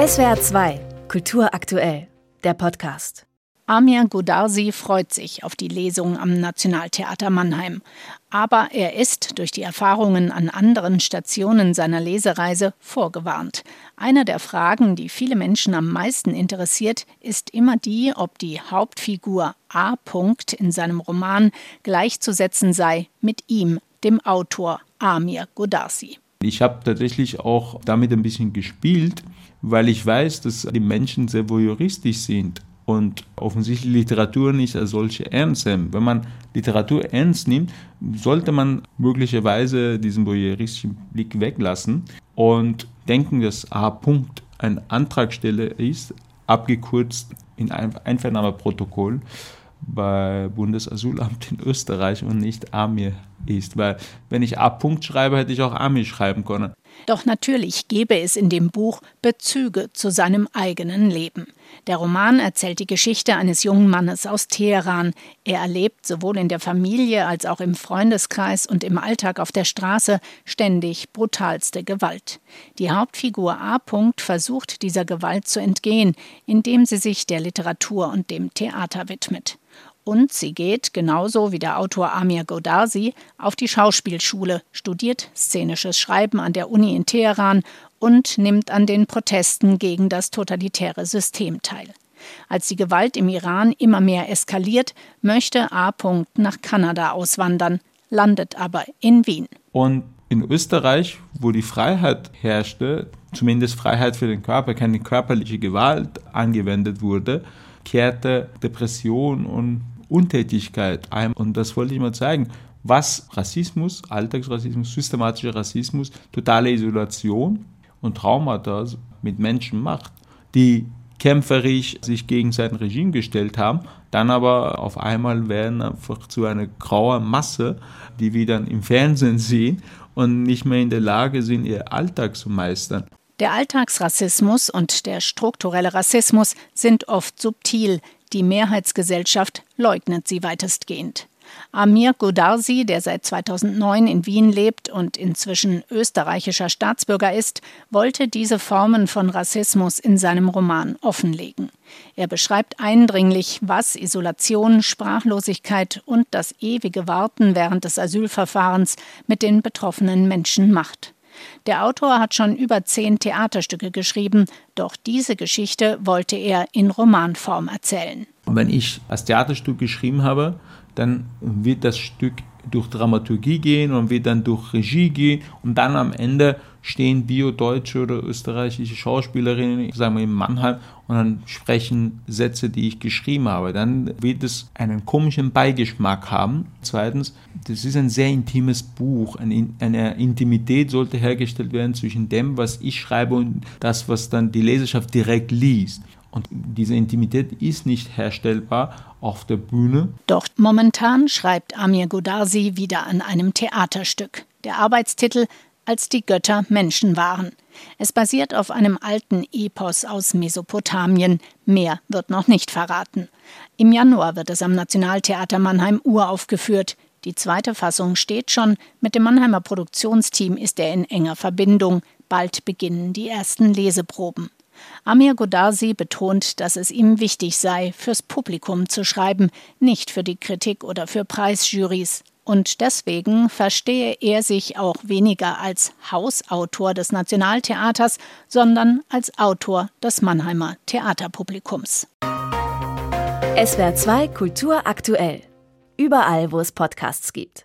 SWR 2, Kultur aktuell, der Podcast. Amir Godarsi freut sich auf die Lesung am Nationaltheater Mannheim. Aber er ist durch die Erfahrungen an anderen Stationen seiner Lesereise vorgewarnt. Eine der Fragen, die viele Menschen am meisten interessiert, ist immer die, ob die Hauptfigur A. in seinem Roman gleichzusetzen sei mit ihm, dem Autor Amir Godarsi. Ich habe tatsächlich auch damit ein bisschen gespielt, weil ich weiß, dass die Menschen sehr voyeuristisch sind und offensichtlich Literatur nicht als solche ernst nehmen. Wenn man Literatur ernst nimmt, sollte man möglicherweise diesen voyeuristischen Blick weglassen und denken, dass A. Punkt ein Antragsteller ist, abgekürzt in ein Einvernahmeprotokoll bei Bundesasulamt in Österreich und nicht Amir ist. Weil wenn ich A. Punkt schreibe, hätte ich auch Amir schreiben können. Doch natürlich gebe es in dem Buch Bezüge zu seinem eigenen Leben. Der Roman erzählt die Geschichte eines jungen Mannes aus Teheran. Er erlebt sowohl in der Familie als auch im Freundeskreis und im Alltag auf der Straße ständig brutalste Gewalt. Die Hauptfigur A. versucht dieser Gewalt zu entgehen, indem sie sich der Literatur und dem Theater widmet. Und sie geht, genauso wie der Autor Amir Godarsi, auf die Schauspielschule, studiert szenisches Schreiben an der Uni in Teheran und nimmt an den Protesten gegen das totalitäre System teil. Als die Gewalt im Iran immer mehr eskaliert, möchte A. nach Kanada auswandern, landet aber in Wien. Und in Österreich, wo die Freiheit herrschte, zumindest Freiheit für den Körper, keine körperliche Gewalt angewendet wurde, kehrte Depression und Untätigkeit ein. Und das wollte ich mal zeigen, was Rassismus, Alltagsrassismus, systematischer Rassismus, totale Isolation und Traumata mit Menschen macht, die kämpferisch sich gegen sein Regime gestellt haben, dann aber auf einmal werden einfach zu einer grauen Masse, die wir dann im Fernsehen sehen und nicht mehr in der Lage sind, ihr Alltag zu meistern. Der Alltagsrassismus und der strukturelle Rassismus sind oft subtil. Die Mehrheitsgesellschaft leugnet sie weitestgehend. Amir Godarsi, der seit 2009 in Wien lebt und inzwischen österreichischer Staatsbürger ist, wollte diese Formen von Rassismus in seinem Roman offenlegen. Er beschreibt eindringlich, was Isolation, Sprachlosigkeit und das ewige Warten während des Asylverfahrens mit den betroffenen Menschen macht. Der Autor hat schon über zehn Theaterstücke geschrieben, doch diese Geschichte wollte er in Romanform erzählen. Wenn ich das Theaterstück geschrieben habe, dann wird das Stück durch Dramaturgie gehen und wird dann durch Regie gehen und dann am Ende stehen bio-deutsche oder österreichische Schauspielerinnen, sagen wir in Mannheim, und dann sprechen Sätze, die ich geschrieben habe. Dann wird es einen komischen Beigeschmack haben. Zweitens, das ist ein sehr intimes Buch. Eine Intimität sollte hergestellt werden zwischen dem, was ich schreibe und das, was dann die Leserschaft direkt liest. Und diese Intimität ist nicht herstellbar auf der Bühne. Doch momentan schreibt Amir Godarsi wieder an einem Theaterstück. Der Arbeitstitel Als die Götter Menschen waren. Es basiert auf einem alten Epos aus Mesopotamien. Mehr wird noch nicht verraten. Im Januar wird es am Nationaltheater Mannheim uraufgeführt. Die zweite Fassung steht schon. Mit dem Mannheimer Produktionsteam ist er in enger Verbindung. Bald beginnen die ersten Leseproben. Amir Godarsi betont, dass es ihm wichtig sei, fürs Publikum zu schreiben, nicht für die Kritik oder für Preisjurys. Und deswegen verstehe er sich auch weniger als Hausautor des Nationaltheaters, sondern als Autor des Mannheimer Theaterpublikums. SWR 2 Kultur aktuell. Überall, wo es Podcasts gibt.